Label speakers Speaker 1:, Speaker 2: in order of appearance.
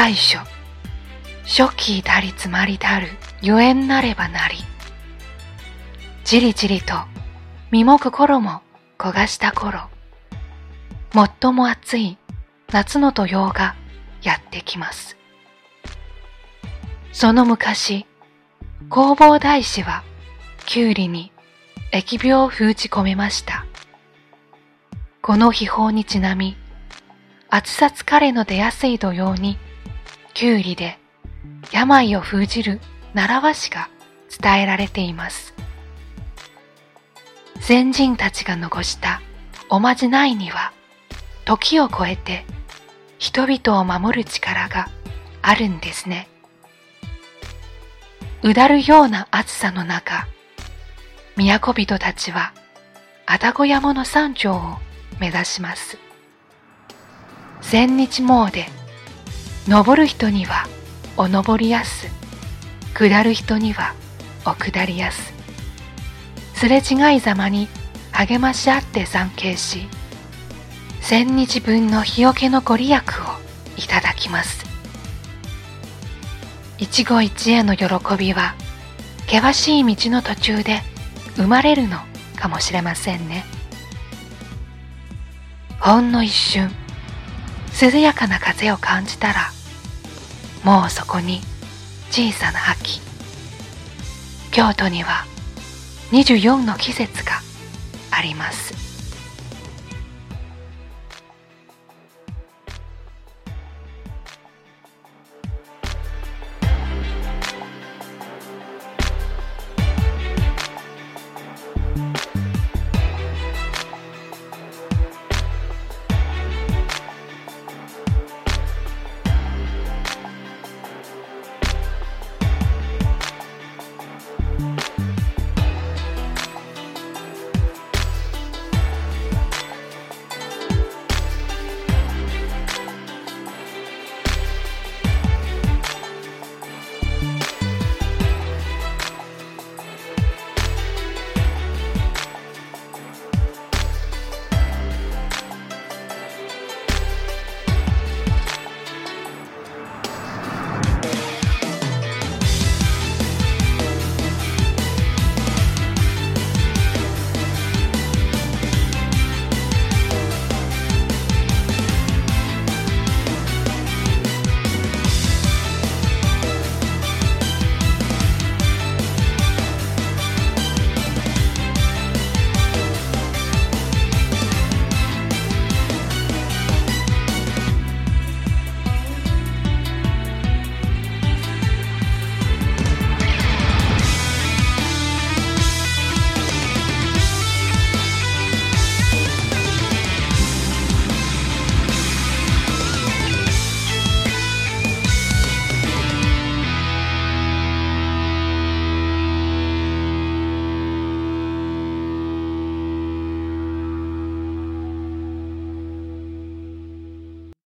Speaker 1: 大書初期たりつまりたるゆえんなればなりじりじりと身も心も焦がした頃最も暑い夏の土曜がやってきます。その昔工房大師はキュウリに疫病を封じ込めました。この秘宝にちなみ暑さ疲れの出やすい土曜にキュウリで病を封じる習わしが伝えられています先人たちが残したおまじないには時を超えて人々を守る力があるんですね。うだるような暑さの中、都人たちは愛宕山の山頂を目指します。千日詣で登る人にはお登りやす、下る人にはお下りやす。すれ違いざまに励まし合って参詣し、千日分の日よけのご利益をいただきます。一期一会の喜びは、険しい道の途中で生まれるのかもしれませんね。ほんの一瞬、涼やかな風を感じたら、もうそこに小さな秋。京都には24の季節があります